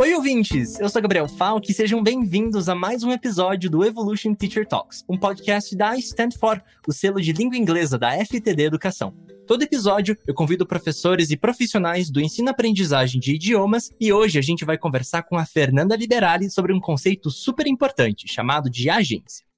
Oi, ouvintes! Eu sou Gabriel Falk e sejam bem-vindos a mais um episódio do Evolution Teacher Talks, um podcast da Stand For, o selo de língua inglesa da FTD Educação. Todo episódio eu convido professores e profissionais do ensino-aprendizagem de idiomas e hoje a gente vai conversar com a Fernanda Liberali sobre um conceito super importante chamado de agência.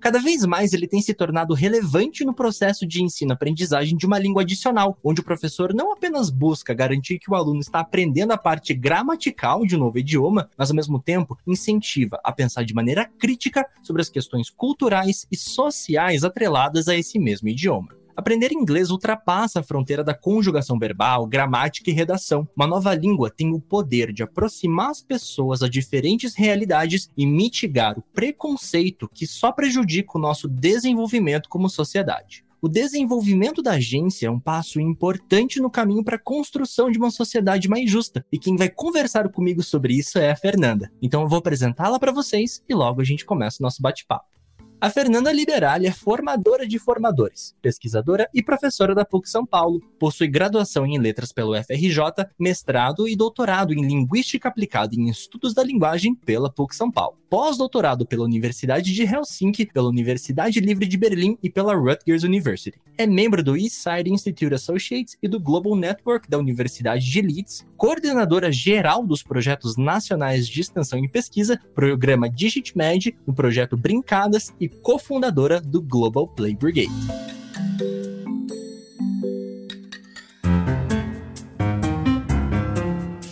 Cada vez mais ele tem se tornado relevante no processo de ensino-aprendizagem de uma língua adicional, onde o professor não apenas busca garantir que o aluno está aprendendo a parte gramatical de um novo idioma, mas ao mesmo tempo incentiva a pensar de maneira crítica sobre as questões culturais e sociais atreladas a esse mesmo idioma. Aprender inglês ultrapassa a fronteira da conjugação verbal, gramática e redação. Uma nova língua tem o poder de aproximar as pessoas a diferentes realidades e mitigar o preconceito que só prejudica o nosso desenvolvimento como sociedade. O desenvolvimento da agência é um passo importante no caminho para a construção de uma sociedade mais justa. E quem vai conversar comigo sobre isso é a Fernanda. Então eu vou apresentá-la para vocês e logo a gente começa o nosso bate-papo. A Fernanda Liberali é formadora de formadores, pesquisadora e professora da PUC São Paulo. Possui graduação em letras pelo FRJ, mestrado e doutorado em linguística aplicada em estudos da linguagem pela PUC São Paulo. Pós-doutorado pela Universidade de Helsinki, pela Universidade Livre de Berlim e pela Rutgers University. É membro do Eastside Institute Associates e do Global Network da Universidade de Leeds, coordenadora geral dos projetos nacionais de extensão e pesquisa, programa DigitMed, no projeto Brincadas e cofundadora do Global Play Brigade.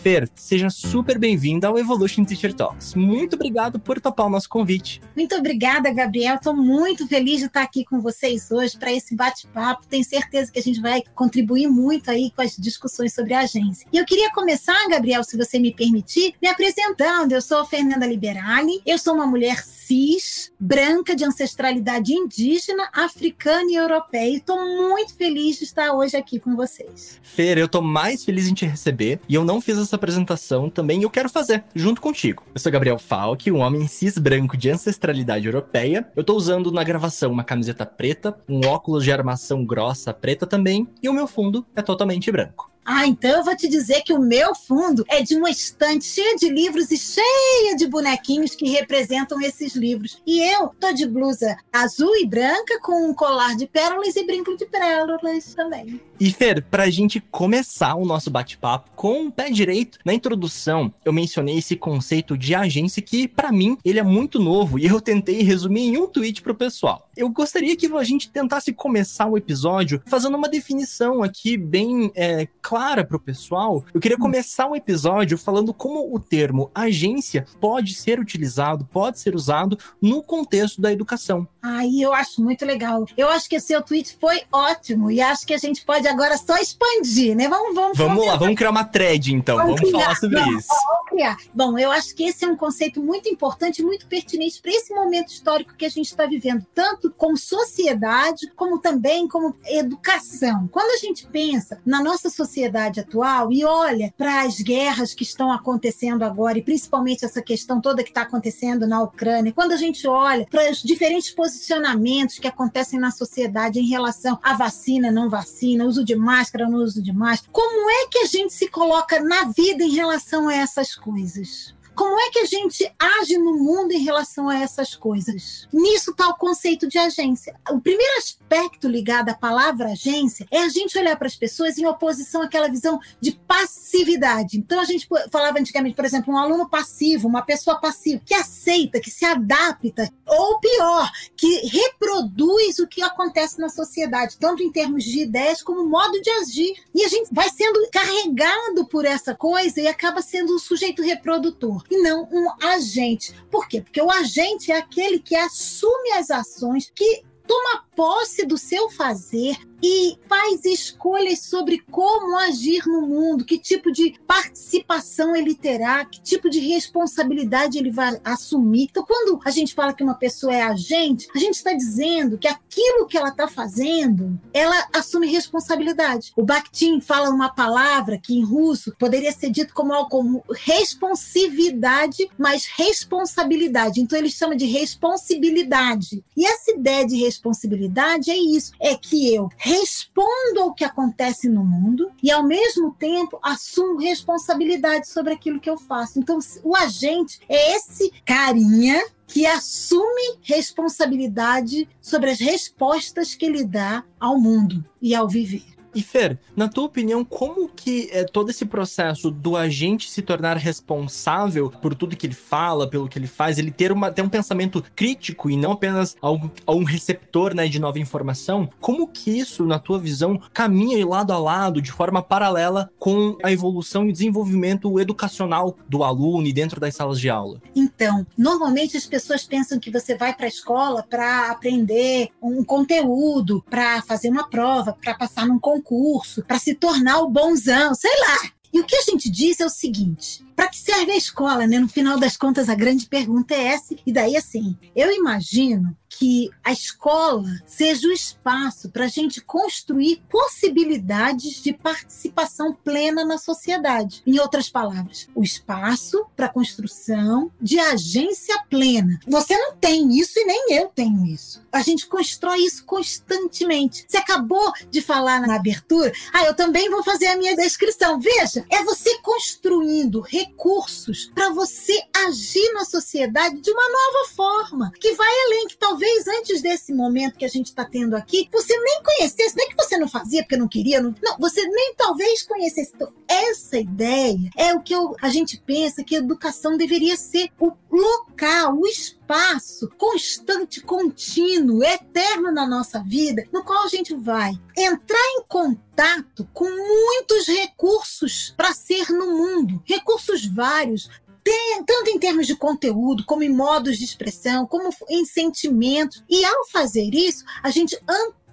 Fer, seja super bem-vinda ao Evolution Teacher Talks. Muito obrigado por topar o nosso convite. Muito obrigada, Gabriel. Estou muito feliz de estar aqui com vocês hoje para esse bate-papo. Tenho certeza que a gente vai contribuir muito aí com as discussões sobre a agência. E eu queria começar, Gabriel, se você me permitir, me apresentando. Eu sou Fernanda Liberali, eu sou uma mulher cis, branca, de ancestralidade indígena, africana e europeia. Estou muito feliz de estar hoje aqui com vocês. Fer, eu estou mais feliz em te receber e eu não fiz essa apresentação também eu quero fazer, junto contigo. Eu sou Gabriel Falk, um homem cis branco de ancestralidade europeia. Eu tô usando na gravação uma camiseta preta, um óculos de armação grossa preta também, e o meu fundo é totalmente branco. Ah, então eu vou te dizer que o meu fundo é de uma estante cheia de livros e cheia de bonequinhos que representam esses livros. E eu tô de blusa azul e branca com um colar de pérolas e brinco de pérolas também. E Fer, pra gente começar o nosso bate-papo com o pé direito, na introdução eu mencionei esse conceito de agência que, para mim, ele é muito novo e eu tentei resumir em um tweet pro pessoal. Eu gostaria que a gente tentasse começar o episódio fazendo uma definição aqui bem é, clara pro pessoal. Eu queria começar o episódio falando como o termo agência pode ser utilizado, pode ser usado no contexto da educação. Aí eu acho muito legal. Eu acho que o seu tweet foi ótimo e acho que a gente pode agora só expandir, né? Vamos, vamos, vamos lá, vamos criar uma thread então. Vamos, vamos falar sobre vamos, isso. Vamos criar. Bom, eu acho que esse é um conceito muito importante, muito pertinente para esse momento histórico que a gente está vivendo, tanto como sociedade, como também como educação. Quando a gente pensa na nossa sociedade atual e olha para as guerras que estão acontecendo agora, e principalmente essa questão toda que está acontecendo na Ucrânia, quando a gente olha para os diferentes posicionamentos que acontecem na sociedade em relação à vacina, não vacina, uso de máscara, não uso de máscara. Como é que a gente se coloca na vida em relação a essas coisas? Como é que a gente age no mundo em relação a essas coisas? Nisso está o conceito de agência. O primeiro aspecto ligado à palavra agência é a gente olhar para as pessoas em oposição àquela visão de passividade. Então a gente falava antigamente, por exemplo, um aluno passivo, uma pessoa passiva, que aceita, que se adapta, ou pior, que reproduz o que acontece na sociedade, tanto em termos de ideias como modo de agir. E a gente vai sendo carregado por essa coisa e acaba sendo um sujeito reprodutor e não um agente. Por quê? Porque o agente é aquele que assume as ações, que toma posse do seu fazer e faz escolhas sobre como agir no mundo, que tipo de participação ele terá, que tipo de responsabilidade ele vai assumir. Então, quando a gente fala que uma pessoa é agente, a gente está dizendo que aquilo que ela está fazendo, ela assume responsabilidade. O Bakhtin fala uma palavra que em russo poderia ser dito como algo como responsividade, mas responsabilidade. Então, ele chama de responsibilidade. E essa ideia de responsabilidade responsabilidade é isso: é que eu respondo ao que acontece no mundo e, ao mesmo tempo, assumo responsabilidade sobre aquilo que eu faço. Então, o agente é esse carinha que assume responsabilidade sobre as respostas que ele dá ao mundo e ao viver. E Fer, na tua opinião, como que é todo esse processo do agente se tornar responsável por tudo que ele fala, pelo que ele faz, ele ter, uma, ter um pensamento crítico e não apenas algo, um receptor né, de nova informação, como que isso, na tua visão, caminha lado a lado, de forma paralela com a evolução e desenvolvimento educacional do aluno e dentro das salas de aula? Então, normalmente as pessoas pensam que você vai para a escola para aprender um conteúdo, para fazer uma prova, para passar num concurso concurso, para se tornar o bonzão, sei lá. E o que a gente diz é o seguinte: para que serve a escola, né? No final das contas, a grande pergunta é essa. E daí, assim, eu imagino que a escola seja o espaço para a gente construir possibilidades de participação plena na sociedade. Em outras palavras, o espaço para construção de agência plena. Você não tem isso e nem eu tenho isso. A gente constrói isso constantemente. Você acabou de falar na abertura, ah, eu também vou fazer a minha descrição. Veja, é você construindo recursos para você agir na sociedade de uma nova forma, que vai além, que talvez antes desse momento que a gente está tendo aqui, você nem conhecesse, não é que você não fazia porque não queria, não, não você nem talvez conhecesse. Então, essa ideia é o que eu, a gente pensa que a educação deveria ser o local, o espaço constante, contínuo, eterno na nossa vida, no qual a gente vai entrar em contato com muitos recursos para ser no mundo, recursos vários, tanto em termos de conteúdo, como em modos de expressão, como em sentimentos. E ao fazer isso, a gente amplia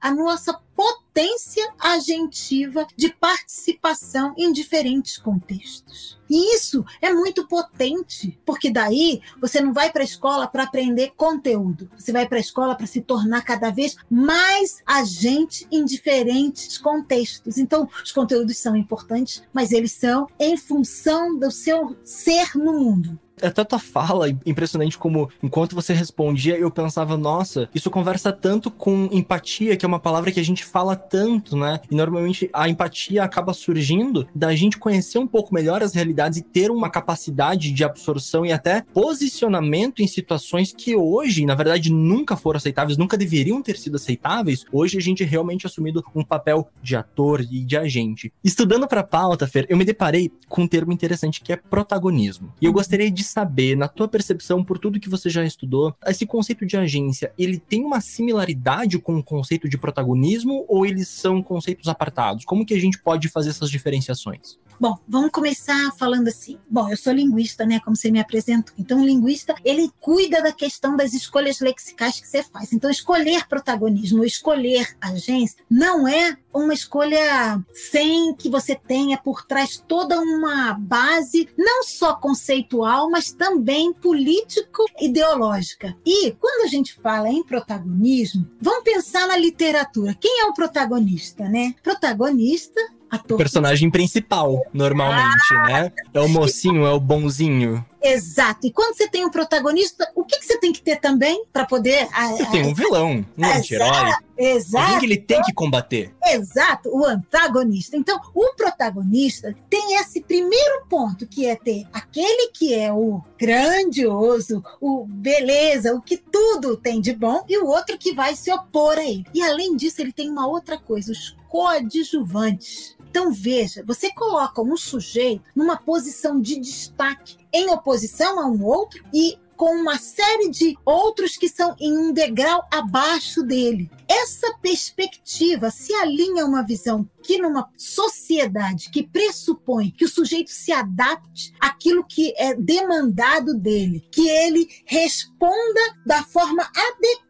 a nossa potência agentiva de participação em diferentes contextos. E isso é muito potente, porque daí você não vai para a escola para aprender conteúdo, você vai para a escola para se tornar cada vez mais agente em diferentes contextos. Então, os conteúdos são importantes, mas eles são em função do seu ser no mundo até tua fala, impressionante como enquanto você respondia, eu pensava, nossa, isso conversa tanto com empatia, que é uma palavra que a gente fala tanto, né? E normalmente a empatia acaba surgindo da gente conhecer um pouco melhor as realidades e ter uma capacidade de absorção e até posicionamento em situações que hoje, na verdade, nunca foram aceitáveis, nunca deveriam ter sido aceitáveis. Hoje a gente realmente assumido um papel de ator e de agente. Estudando para pauta, Fer, eu me deparei com um termo interessante que é protagonismo. E eu gostaria de saber, na tua percepção, por tudo que você já estudou, esse conceito de agência, ele tem uma similaridade com o conceito de protagonismo ou eles são conceitos apartados? Como que a gente pode fazer essas diferenciações? Bom, vamos começar falando assim. Bom, eu sou linguista, né? Como você me apresentou. Então, o linguista, ele cuida da questão das escolhas lexicais que você faz. Então, escolher protagonismo, escolher agência, não é uma escolha sem que você tenha por trás toda uma base, não só conceitual, mas também político-ideológica. E quando a gente fala em protagonismo, vamos pensar na literatura. Quem é o protagonista, né? Protagonista Ator. Personagem principal, normalmente, ah, né? É o mocinho, é o bonzinho. Exato. E quando você tem um protagonista, o que, que você tem que ter também para poder. Você tem um vilão, um anti-herói. Exato. Alguém que ele tem que combater. Exato, o antagonista. Então, o protagonista tem esse primeiro ponto, que é ter aquele que é o grandioso, o beleza, o que tudo tem de bom, e o outro que vai se opor a ele. E além disso, ele tem uma outra coisa, os coadjuvantes. Então veja, você coloca um sujeito numa posição de destaque em oposição a um outro e com uma série de outros que são em um degrau abaixo dele. Essa perspectiva se alinha a uma visão que numa sociedade que pressupõe que o sujeito se adapte àquilo que é demandado dele, que ele responda da forma adequada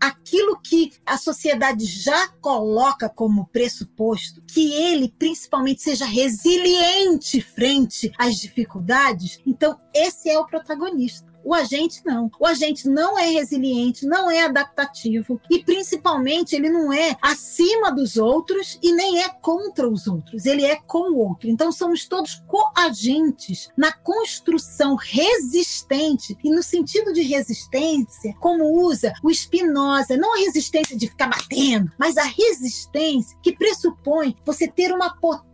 aquilo que a sociedade já coloca como pressuposto, que ele principalmente seja resiliente frente às dificuldades, então esse é o protagonista. O agente não. O agente não é resiliente, não é adaptativo e, principalmente, ele não é acima dos outros e nem é contra os outros. Ele é com o outro. Então, somos todos coagentes na construção resistente e no sentido de resistência, como usa o Spinoza, não a resistência de ficar batendo, mas a resistência que pressupõe você ter uma potência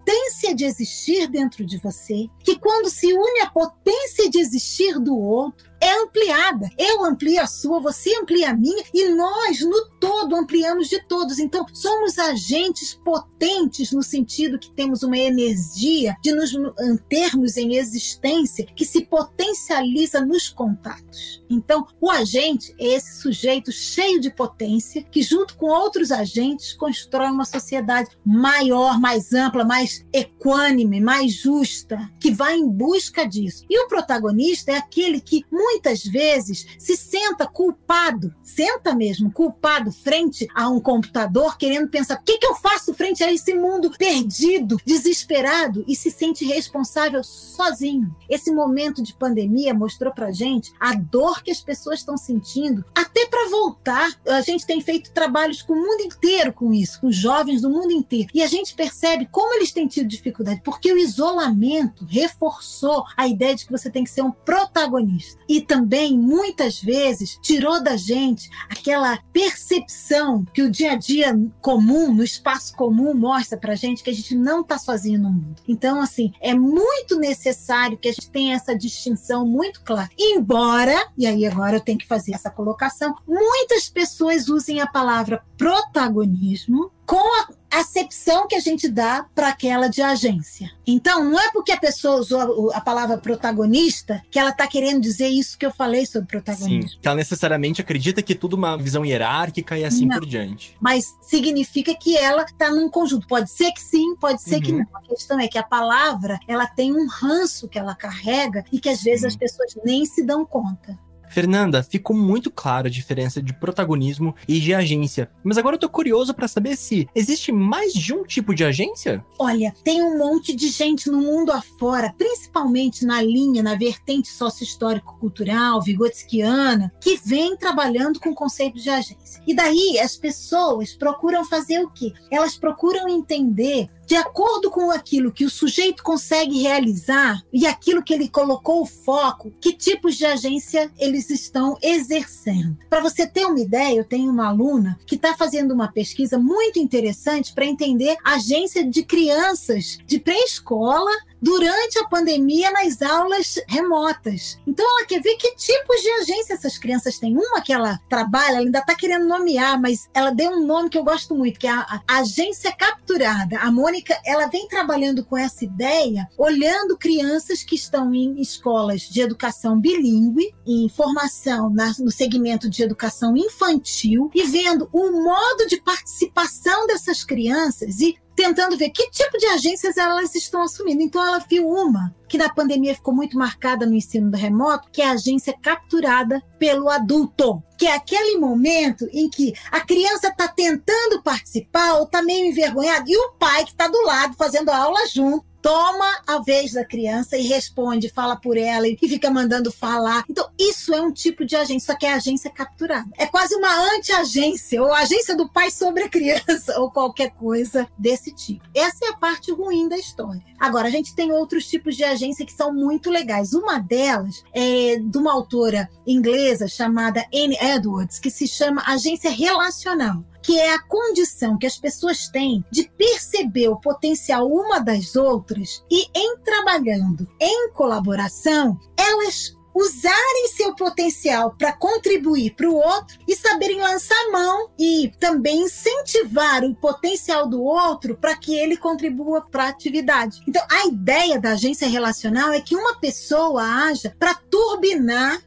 de existir dentro de você, que quando se une a potência de existir do outro, é ampliada. Eu amplio a sua, você amplia a minha e nós, no todo, ampliamos de todos. Então, somos agentes potentes no sentido que temos uma energia de nos mantermos em existência que se potencializa nos contatos. Então, o agente é esse sujeito cheio de potência que, junto com outros agentes, constrói uma sociedade maior, mais ampla, mais equânime, mais justa, que vai em busca disso. E o protagonista é aquele que, muitas vezes se senta culpado, senta mesmo, culpado frente a um computador, querendo pensar: o que, que eu faço frente a esse mundo perdido, desesperado, e se sente responsável sozinho. Esse momento de pandemia mostrou pra gente a dor que as pessoas estão sentindo, até para voltar. A gente tem feito trabalhos com o mundo inteiro com isso, com jovens do mundo inteiro, e a gente percebe como eles têm tido dificuldade, porque o isolamento reforçou a ideia de que você tem que ser um protagonista. E também, muitas vezes, tirou da gente aquela percepção que o dia a dia comum, no espaço comum, mostra pra gente que a gente não tá sozinho no mundo. Então, assim, é muito necessário que a gente tenha essa distinção muito clara. Embora, e aí agora eu tenho que fazer essa colocação, muitas pessoas usem a palavra protagonismo com a acepção que a gente dá para aquela de agência. Então, não é porque a pessoa usou a palavra protagonista que ela está querendo dizer isso que eu falei sobre protagonismo. Sim, que ela necessariamente acredita que tudo é uma visão hierárquica e assim não, por diante. Mas significa que ela está num conjunto. Pode ser que sim, pode ser uhum. que não. A questão é que a palavra, ela tem um ranço que ela carrega e que às vezes uhum. as pessoas nem se dão conta. Fernanda, ficou muito claro a diferença de protagonismo e de agência. Mas agora eu tô curioso para saber se existe mais de um tipo de agência? Olha, tem um monte de gente no mundo afora, principalmente na linha, na vertente sócio-histórico-cultural, vigotskiana, que vem trabalhando com o conceito de agência. E daí as pessoas procuram fazer o quê? Elas procuram entender de acordo com aquilo que o sujeito consegue realizar e aquilo que ele colocou o foco, que tipos de agência eles estão exercendo. Para você ter uma ideia, eu tenho uma aluna que está fazendo uma pesquisa muito interessante para entender agência de crianças de pré-escola durante a pandemia nas aulas remotas. Então ela quer ver que tipos de agência essas crianças têm. Uma que ela trabalha, ela ainda está querendo nomear, mas ela deu um nome que eu gosto muito, que é a, a agência capturada. A Mônica, ela vem trabalhando com essa ideia, olhando crianças que estão em escolas de educação bilíngue, em formação na, no segmento de educação infantil e vendo o modo de participação dessas crianças e tentando ver que tipo de agências elas estão assumindo. Então ela viu uma que na pandemia ficou muito marcada no ensino remoto, que é a agência capturada pelo adulto, que é aquele momento em que a criança está tentando participar ou está meio envergonhada e o pai que está do lado fazendo a aula junto toma a vez da criança e responde, fala por ela e fica mandando falar. Então, isso é um tipo de agência, só que é agência capturada. É quase uma anti-agência, ou agência do pai sobre a criança, ou qualquer coisa desse tipo. Essa é a parte ruim da história. Agora, a gente tem outros tipos de agência que são muito legais. Uma delas é de uma autora inglesa chamada Anne Edwards, que se chama Agência Relacional que é a condição que as pessoas têm de perceber o potencial uma das outras e, em trabalhando em colaboração, elas usarem seu potencial para contribuir para o outro e saberem lançar mão e também incentivar o potencial do outro para que ele contribua para a atividade. Então, a ideia da agência relacional é que uma pessoa haja para turbinar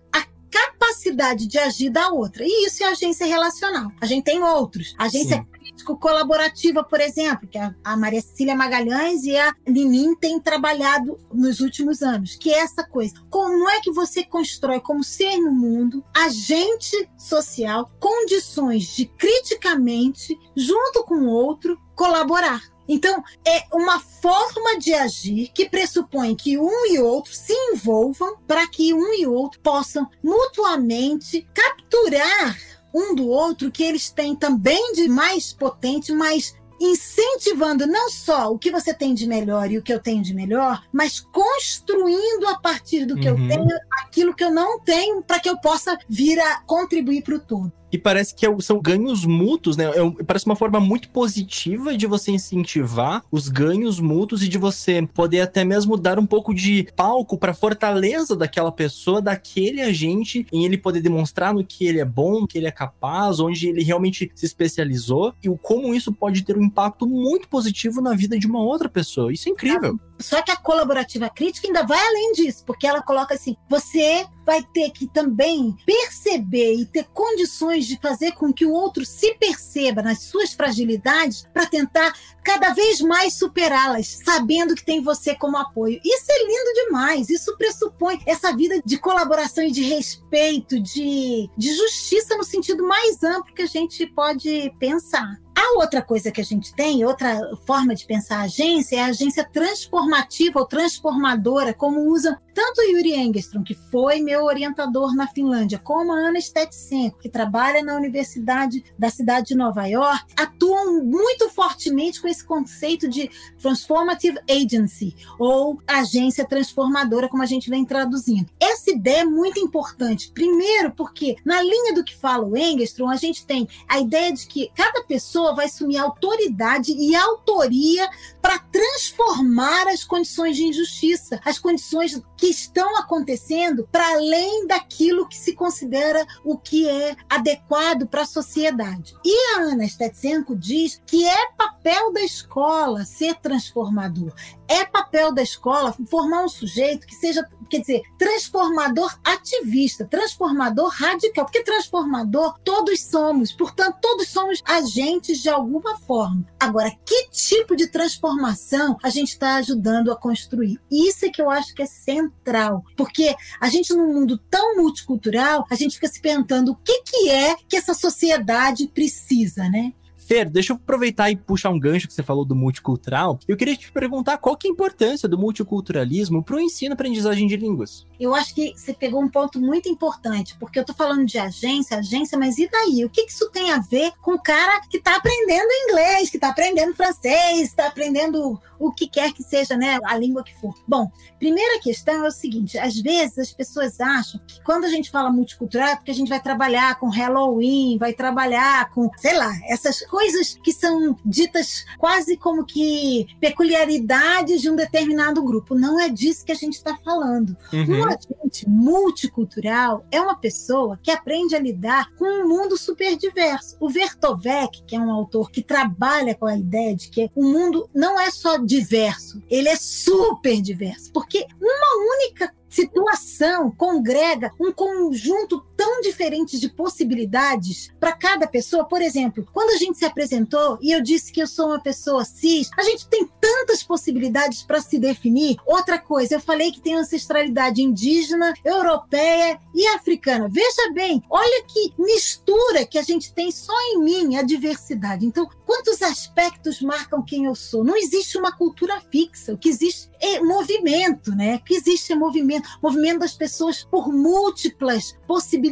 capacidade de agir da outra. E isso é agência relacional. A gente tem outros. Agência Sim. crítico colaborativa, por exemplo, que a Maria Cecília Magalhães e a Ninin têm trabalhado nos últimos anos, que é essa coisa. Como é que você constrói como ser no mundo, agente social, condições de criticamente, junto com o outro, colaborar. Então, é uma forma de agir que pressupõe que um e outro se envolvam para que um e outro possam mutuamente capturar um do outro que eles têm também de mais potente, mais incentivando não só o que você tem de melhor e o que eu tenho de melhor, mas construindo a partir do que uhum. eu tenho aquilo que eu não tenho para que eu possa vir a contribuir para o todo. E parece que é são ganhos mútuos, né? É, parece uma forma muito positiva de você incentivar os ganhos mútuos e de você poder até mesmo dar um pouco de palco para fortaleza daquela pessoa, daquele agente, em ele poder demonstrar no que ele é bom, que ele é capaz, onde ele realmente se especializou e o como isso pode ter um impacto muito positivo na vida de uma outra pessoa. Isso é incrível. Só que a colaborativa crítica ainda vai além disso, porque ela coloca assim: você vai ter que também perceber e ter condições de fazer com que o outro se perceba nas suas fragilidades para tentar cada vez mais superá-las, sabendo que tem você como apoio. Isso é lindo demais. Isso pressupõe essa vida de colaboração e de respeito, de, de justiça no sentido mais amplo que a gente pode pensar. A outra coisa que a gente tem, outra forma de pensar a agência, é a agência transformativa ou transformadora, como usam tanto Yuri Engström, que foi meu orientador na Finlândia, como a Ana Stetsenko, que trabalha na Universidade da cidade de Nova York, atuam muito fortemente com esse conceito de Transformative Agency, ou agência transformadora, como a gente vem traduzindo. Essa ideia é muito importante. Primeiro, porque na linha do que fala o Engström, a gente tem a ideia de que cada pessoa vai assumir autoridade e autoria para transformar as condições de injustiça, as condições que estão acontecendo para além daquilo que se considera o que é adequado para a sociedade. E a Ana Stetsenko diz que é papel da escola ser transformador. É papel da escola formar um sujeito que seja, quer dizer, transformador ativista, transformador radical, porque transformador todos somos, portanto, todos somos agentes de alguma forma. Agora, que tipo de transformação a gente está ajudando a construir? Isso é que eu acho que é central, porque a gente, num mundo tão multicultural, a gente fica se perguntando o que, que é que essa sociedade precisa, né? Fer, deixa eu aproveitar e puxar um gancho que você falou do multicultural. Eu queria te perguntar qual que é a importância do multiculturalismo para o ensino e aprendizagem de línguas. Eu acho que você pegou um ponto muito importante, porque eu estou falando de agência, agência, mas e daí? O que, que isso tem a ver com o cara que está aprendendo inglês, que está aprendendo francês, está aprendendo o que quer que seja, né, a língua que for? Bom, primeira questão é o seguinte: às vezes as pessoas acham que quando a gente fala multicultural é porque a gente vai trabalhar com Halloween, vai trabalhar com, sei lá, essas coisas que são ditas quase como que peculiaridades de um determinado grupo. Não é disso que a gente está falando. Uhum. Um agente multicultural é uma pessoa que aprende a lidar com um mundo super diverso. O Vertovec, que é um autor que trabalha com a ideia de que o mundo não é só diverso, ele é super diverso, porque uma única situação congrega um conjunto tão diferente de possibilidades para cada pessoa. Por exemplo, quando a gente se apresentou e eu disse que eu sou uma pessoa cis, a gente tem tantas possibilidades para se definir. Outra coisa, eu falei que tem ancestralidade indígena, europeia e africana. Veja bem, olha que mistura que a gente tem só em mim, a diversidade. Então, quantos aspectos marcam quem eu sou? Não existe uma cultura fixa. O que existe é movimento, né? O que existe é movimento movimento das pessoas por múltiplas possibilidades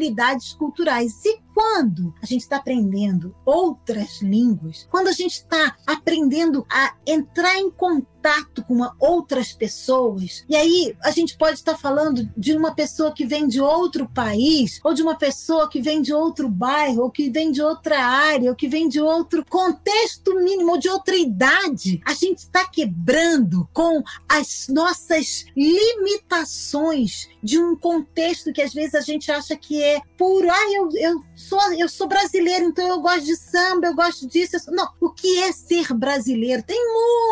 culturais. E quando a gente está aprendendo outras línguas, quando a gente está aprendendo a entrar em contato com uma, outras pessoas, e aí a gente pode estar falando de uma pessoa que vem de outro país, ou de uma pessoa que vem de outro bairro, ou que vem de outra área, ou que vem de outro contexto mínimo, ou de outra idade, a gente está quebrando com as nossas limitações de um contexto que às vezes a gente acha que é puro. Ah, eu, eu sou, eu sou brasileiro, então eu gosto de samba, eu gosto disso. Eu não, o que é ser brasileiro? Tem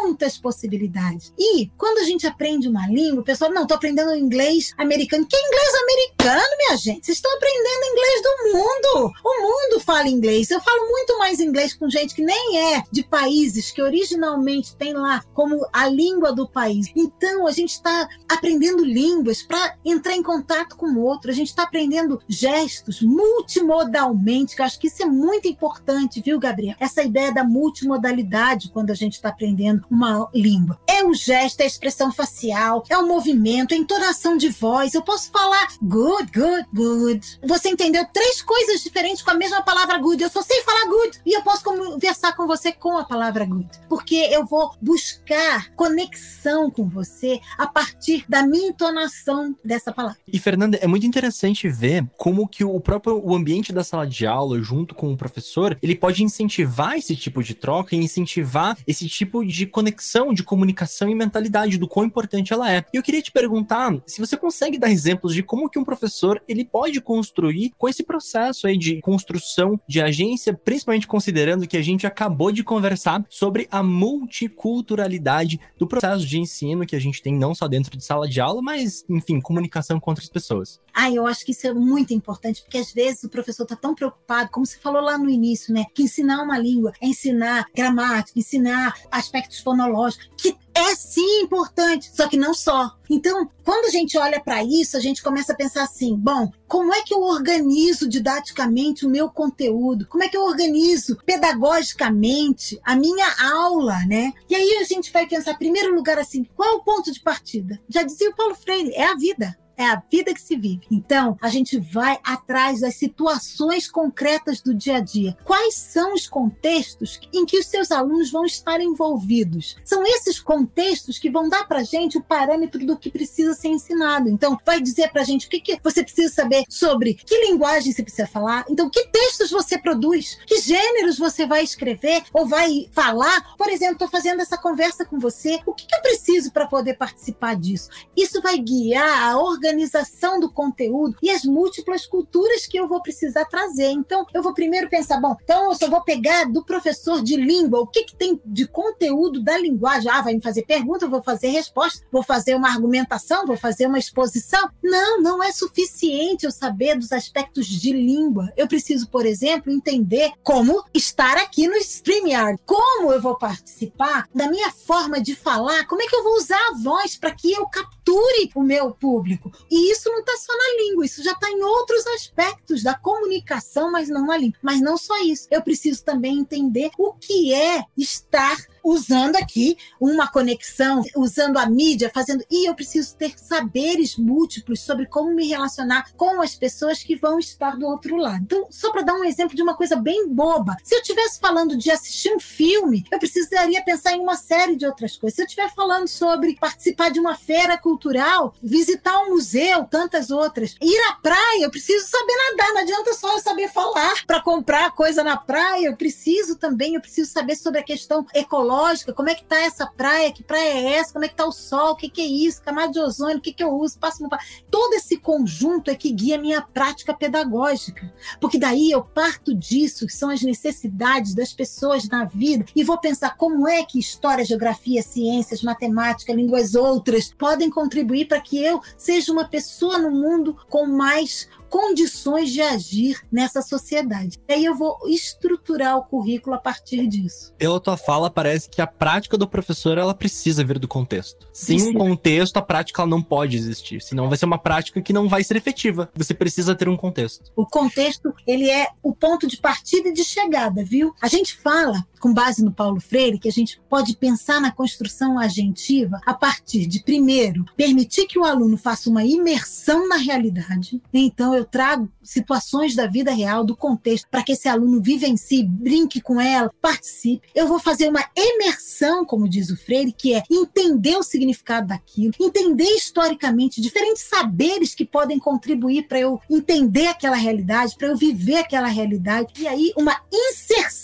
muitas possibilidades. E quando a gente aprende uma língua, o pessoal, não, tô aprendendo inglês americano. Que inglês americano, minha gente? Vocês estão aprendendo inglês do mundo. O mundo fala inglês. Eu falo muito mais inglês com gente que nem é de países que originalmente tem lá como a língua do país. Então, a gente está aprendendo línguas para entrar em contato com o outro. A gente está aprendendo gestos multimodais modalmente, que eu acho que isso é muito importante, viu, Gabriel? Essa ideia da multimodalidade quando a gente está aprendendo uma língua. É o gesto, é a expressão facial, é o movimento, é a entonação de voz. Eu posso falar good, good, good. Você entendeu três coisas diferentes com a mesma palavra good. Eu só sei falar good e eu posso conversar com você com a palavra good, porque eu vou buscar conexão com você a partir da minha entonação dessa palavra. E Fernanda, é muito interessante ver como que o próprio o ambiente da sala de aula, junto com o professor, ele pode incentivar esse tipo de troca e incentivar esse tipo de conexão, de comunicação e mentalidade do quão importante ela é. E eu queria te perguntar se você consegue dar exemplos de como que um professor ele pode construir com esse processo aí de construção de agência, principalmente considerando que a gente acabou de conversar sobre a multiculturalidade do processo de ensino que a gente tem não só dentro de sala de aula, mas, enfim, comunicação com outras pessoas. Ah, eu acho que isso é muito importante, porque às vezes o professor está tão preocupado, como você falou lá no início, né? Que ensinar uma língua é ensinar gramática, ensinar aspectos fonológicos, que é sim importante, só que não só. Então, quando a gente olha para isso, a gente começa a pensar assim: bom, como é que eu organizo didaticamente o meu conteúdo? Como é que eu organizo pedagogicamente a minha aula, né? E aí a gente vai pensar, em primeiro lugar, assim: qual é o ponto de partida? Já dizia o Paulo Freire: é a vida é a vida que se vive. Então, a gente vai atrás das situações concretas do dia a dia. Quais são os contextos em que os seus alunos vão estar envolvidos? São esses contextos que vão dar para a gente o parâmetro do que precisa ser ensinado. Então, vai dizer para a gente o que, que você precisa saber sobre que linguagem você precisa falar. Então, que textos você produz? Que gêneros você vai escrever ou vai falar? Por exemplo, estou fazendo essa conversa com você. O que, que eu preciso para poder participar disso? Isso vai guiar a organização organização do conteúdo e as múltiplas culturas que eu vou precisar trazer. Então, eu vou primeiro pensar, bom, então eu só vou pegar do professor de língua, o que, que tem de conteúdo da linguagem? Ah, vai me fazer pergunta, eu vou fazer resposta, vou fazer uma argumentação, vou fazer uma exposição. Não, não é suficiente eu saber dos aspectos de língua. Eu preciso, por exemplo, entender como estar aqui no StreamYard, como eu vou participar da minha forma de falar, como é que eu vou usar a voz para que eu capture o meu público. E isso não está só na língua, isso já está em outros aspectos da comunicação, mas não na língua. Mas não só isso. Eu preciso também entender o que é estar usando aqui uma conexão, usando a mídia, fazendo. E eu preciso ter saberes múltiplos sobre como me relacionar com as pessoas que vão estar do outro lado. Então, só para dar um exemplo de uma coisa bem boba, se eu estivesse falando de assistir um filme, eu precisaria pensar em uma série de outras coisas. Se eu estiver falando sobre participar de uma feira cultural, visitar um museu, tantas outras, ir à praia, eu preciso saber nadar, não adianta só eu saber falar para comprar coisa na praia, eu preciso também, eu preciso saber sobre a questão ecológica como é que tá essa praia, que praia é essa, como é que tá o sol, o que, que é isso, camada de ozônio, o que, que eu uso, passo no... Todo esse conjunto é que guia a minha prática pedagógica. Porque daí eu parto disso, que são as necessidades das pessoas na vida, e vou pensar como é que história, geografia, ciências, matemática, línguas outras podem contribuir para que eu seja uma pessoa no mundo com mais condições de agir nessa sociedade. E aí eu vou estruturar o currículo a partir disso. Pela tua fala, parece que a prática do professor ela precisa vir do contexto. Sem um contexto, a prática ela não pode existir. Senão vai ser uma prática que não vai ser efetiva. Você precisa ter um contexto. O contexto, ele é o ponto de partida e de chegada, viu? A gente fala, com base no Paulo Freire, que a gente pode pensar na construção agentiva a partir de, primeiro, permitir que o aluno faça uma imersão na realidade. Então, eu trago situações da vida real, do contexto, para que esse aluno vivencie, brinque com ela, participe. Eu vou fazer uma imersão, como diz o Freire, que é entender o significado daquilo, entender historicamente diferentes saberes que podem contribuir para eu entender aquela realidade, para eu viver aquela realidade. E aí, uma inserção,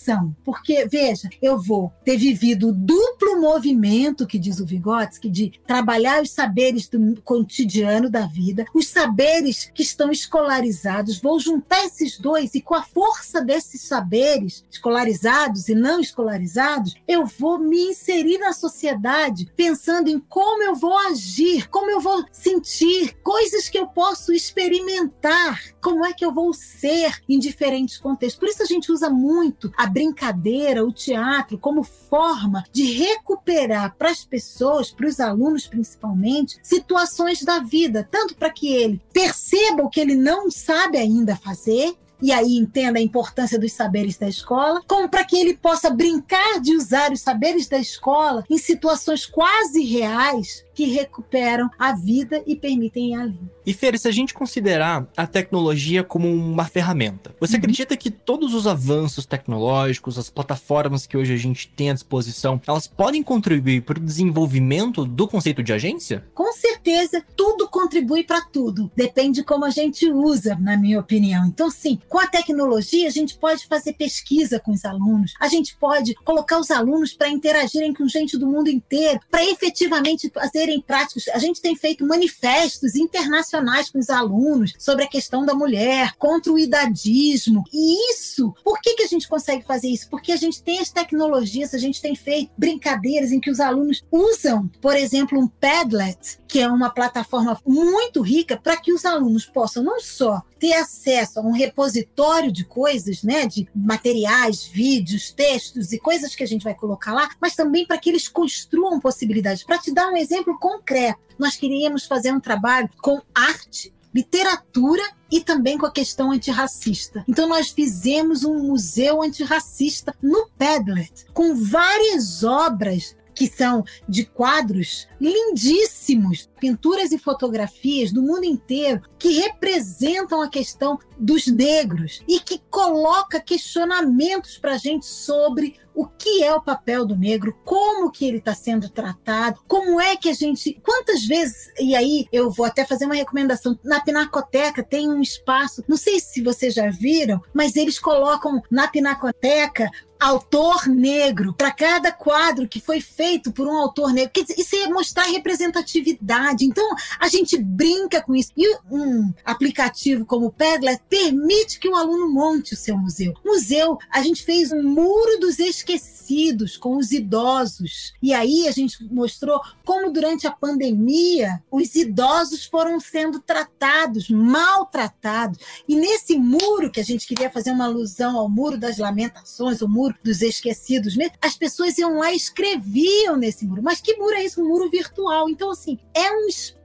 porque, veja, eu vou ter vivido o duplo movimento, que diz o Vygotsky, de trabalhar os saberes do cotidiano da vida, os saberes que estão escolarizados, vou juntar esses dois e com a força desses saberes, escolarizados e não escolarizados, eu vou me inserir na sociedade pensando em como eu vou agir, como eu vou sentir, coisas que eu posso experimentar, como é que eu vou ser em diferentes contextos. Por isso a gente usa muito a brincadeira, o teatro como forma de recuperar para as pessoas, para os alunos principalmente, situações da vida, tanto para que ele perceba o que ele não sabe ainda fazer e aí entenda a importância dos saberes da escola, como para que ele possa brincar de usar os saberes da escola em situações quase reais que recuperam a vida e permitem ir além. E Fer, se a gente considerar a tecnologia como uma ferramenta, você uhum. acredita que todos os avanços tecnológicos, as plataformas que hoje a gente tem à disposição, elas podem contribuir para o desenvolvimento do conceito de agência? Com certeza, tudo contribui para tudo. Depende de como a gente usa, na minha opinião. Então, sim, com a tecnologia, a gente pode fazer pesquisa com os alunos, a gente pode colocar os alunos para interagirem com gente do mundo inteiro, para efetivamente fazerem práticas. A gente tem feito manifestos internacionais com os alunos sobre a questão da mulher, contra o idadismo. E isso, por que, que a gente consegue fazer isso? Porque a gente tem as tecnologias, a gente tem feito brincadeiras em que os alunos usam, por exemplo, um Padlet, que é uma plataforma muito rica para que os alunos possam não só ter acesso a um repositório de coisas, né, de materiais, vídeos, textos e coisas que a gente vai colocar lá, mas também para que eles construam possibilidades. Para te dar um exemplo concreto, nós queríamos fazer um trabalho com arte literatura e também com a questão antirracista. Então nós fizemos um museu antirracista no Padlet, com várias obras que são de quadros lindíssimos, pinturas e fotografias do mundo inteiro que representam a questão dos negros e que coloca questionamentos para a gente sobre o que é o papel do negro, como que ele está sendo tratado, como é que a gente, quantas vezes, e aí eu vou até fazer uma recomendação, na Pinacoteca tem um espaço, não sei se vocês já viram, mas eles colocam na Pinacoteca autor negro para cada quadro que foi feito por um autor negro. Quer dizer, isso é mostrar representatividade. Então, a gente brinca com isso. E um aplicativo como o Padlet permite que o aluno monte o seu museu. Museu, a gente fez um muro dos esquecidos com os idosos. E aí a gente mostrou como durante a pandemia os idosos foram sendo tratados, maltratados. E nesse muro que a gente queria fazer uma alusão ao muro das lamentações, o muro dos esquecidos mesmo, as pessoas iam lá e escreviam nesse muro. Mas que muro é isso? Um muro virtual. Então, assim, é um espaço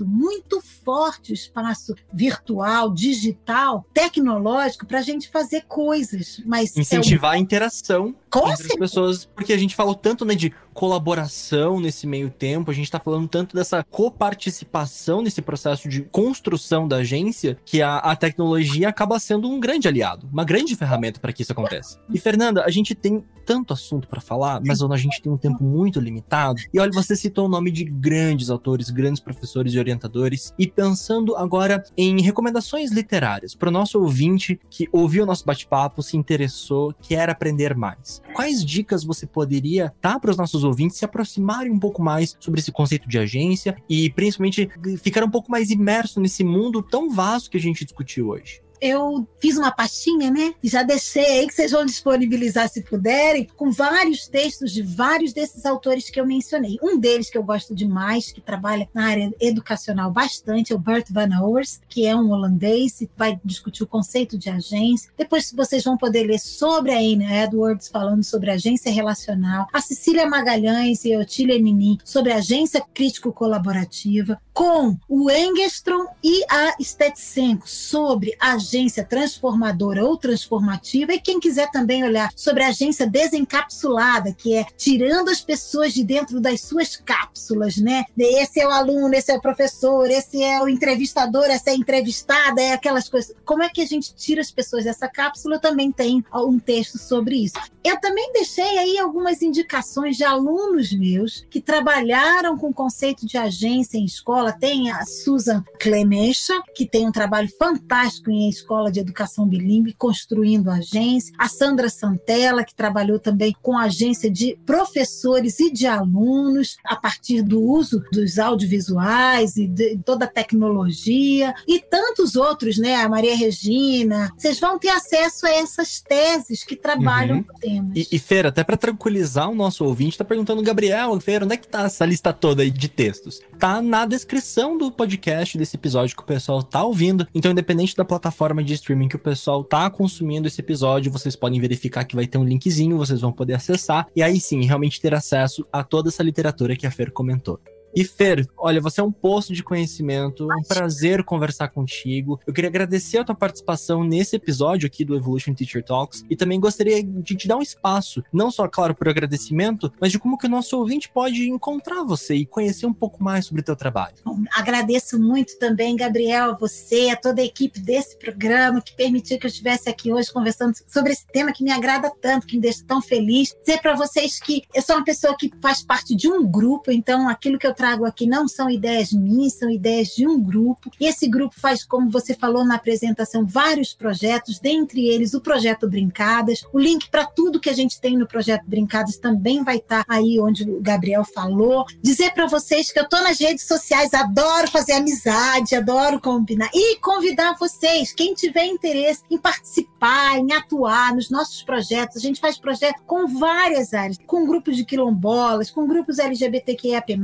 muito forte, o espaço virtual, digital, tecnológico, para a gente fazer coisas. Mas Incentivar é um... a interação Com entre as pessoas, porque a gente falou tanto né, de colaboração nesse meio tempo, a gente está falando tanto dessa coparticipação nesse processo de construção da agência, que a, a tecnologia acaba sendo um grande aliado, uma grande ferramenta para que isso aconteça. E Fernanda, a gente tem tanto assunto para falar, mas a gente tem um tempo muito limitado. E olha, você citou o nome de grandes autores, grandes professores e orientadores. E pensando agora em recomendações literárias para o nosso ouvinte que ouviu o nosso bate-papo, se interessou, quer aprender mais. Quais dicas você poderia dar para os nossos ouvintes se aproximarem um pouco mais sobre esse conceito de agência e principalmente ficar um pouco mais imerso nesse mundo tão vasto que a gente discutiu hoje? Eu fiz uma pastinha, né? Já deixei aí que vocês vão disponibilizar se puderem, com vários textos de vários desses autores que eu mencionei. Um deles que eu gosto demais, que trabalha na área educacional bastante, é o Bert Van Oers, que é um holandês e vai discutir o conceito de agência. Depois vocês vão poder ler sobre a Anne Edwards, falando sobre agência relacional, a Cecília Magalhães e a Otília Ninin, sobre agência crítico-colaborativa, com o Engstrom e a Stetsenko, sobre agência transformadora ou transformativa, e quem quiser também olhar sobre agência desencapsulada, que é tirando as pessoas de dentro das suas cápsulas, né? Esse é o aluno, esse é o professor, esse é o entrevistador, essa é a entrevistada, é aquelas coisas. Como é que a gente tira as pessoas dessa cápsula? Também tem um texto sobre isso. Eu também deixei aí algumas indicações de alunos meus que trabalharam com o conceito de agência em escola. Tem a Susan Clemecha, que tem um trabalho fantástico em Escola de Educação Bilingue, construindo a agência. A Sandra Santella, que trabalhou também com a agência de professores e de alunos, a partir do uso dos audiovisuais e de toda a tecnologia. E tantos outros, né? A Maria Regina. Vocês vão ter acesso a essas teses que trabalham uhum. temas. E, e Feira, até para tranquilizar o nosso ouvinte, tá perguntando, Gabriel, Feira, onde é que tá essa lista toda aí de textos? Tá na descrição do podcast desse episódio que o pessoal tá ouvindo. Então, independente da plataforma de streaming que o pessoal tá consumindo esse episódio, vocês podem verificar que vai ter um linkzinho, vocês vão poder acessar e aí sim realmente ter acesso a toda essa literatura que a Fer comentou. E Fer, olha, você é um poço de conhecimento, um prazer conversar contigo. Eu queria agradecer a tua participação nesse episódio aqui do Evolution Teacher Talks e também gostaria de te dar um espaço, não só, claro, por agradecimento, mas de como que o nosso ouvinte pode encontrar você e conhecer um pouco mais sobre o teu trabalho. Bom, agradeço muito também, Gabriel, a você, a toda a equipe desse programa que permitiu que eu estivesse aqui hoje conversando sobre esse tema que me agrada tanto, que me deixa tão feliz. Dizer para vocês que eu sou uma pessoa que faz parte de um grupo, então aquilo que eu trago aqui não são ideias minhas, são ideias de um grupo. Esse grupo faz, como você falou na apresentação, vários projetos, dentre eles o projeto Brincadas. O link para tudo que a gente tem no projeto Brincadas também vai estar tá aí onde o Gabriel falou. Dizer para vocês que eu estou nas redes sociais, adoro fazer amizade, adoro combinar e convidar vocês, quem tiver interesse em participar, em atuar nos nossos projetos. A gente faz projeto com várias áreas, com grupos de quilombolas, com grupos LGBTQIAP+,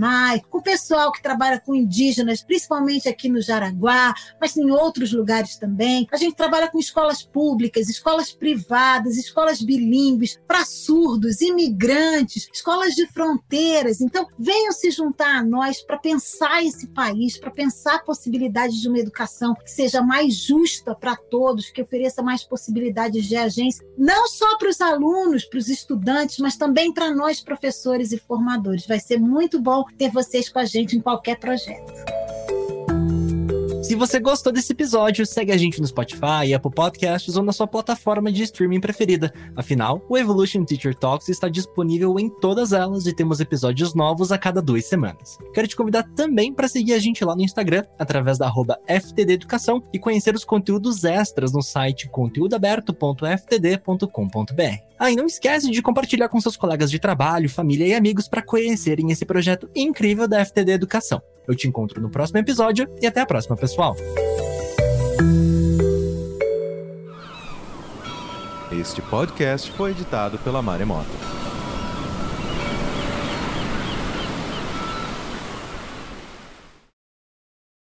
com pessoal que trabalha com indígenas, principalmente aqui no Jaraguá, mas em outros lugares também. A gente trabalha com escolas públicas, escolas privadas, escolas bilíngues, para surdos, imigrantes, escolas de fronteiras. Então, venham se juntar a nós para pensar esse país, para pensar a possibilidade de uma educação que seja mais justa para todos, que ofereça mais possibilidades de agência, não só para os alunos, para os estudantes, mas também para nós, professores e formadores. Vai ser muito bom ter vocês com a gente em qualquer projeto. Se você gostou desse episódio, segue a gente no Spotify, Apple Podcasts ou na sua plataforma de streaming preferida. Afinal, o Evolution Teacher Talks está disponível em todas elas e temos episódios novos a cada duas semanas. Quero te convidar também para seguir a gente lá no Instagram, através da FTD Educação, e conhecer os conteúdos extras no site conteúdoaberto.ftd.com.br. Ah, e não esquece de compartilhar com seus colegas de trabalho, família e amigos para conhecerem esse projeto incrível da FTD Educação. Eu te encontro no próximo episódio e até a próxima, pessoal. Este podcast foi editado pela Maremoto.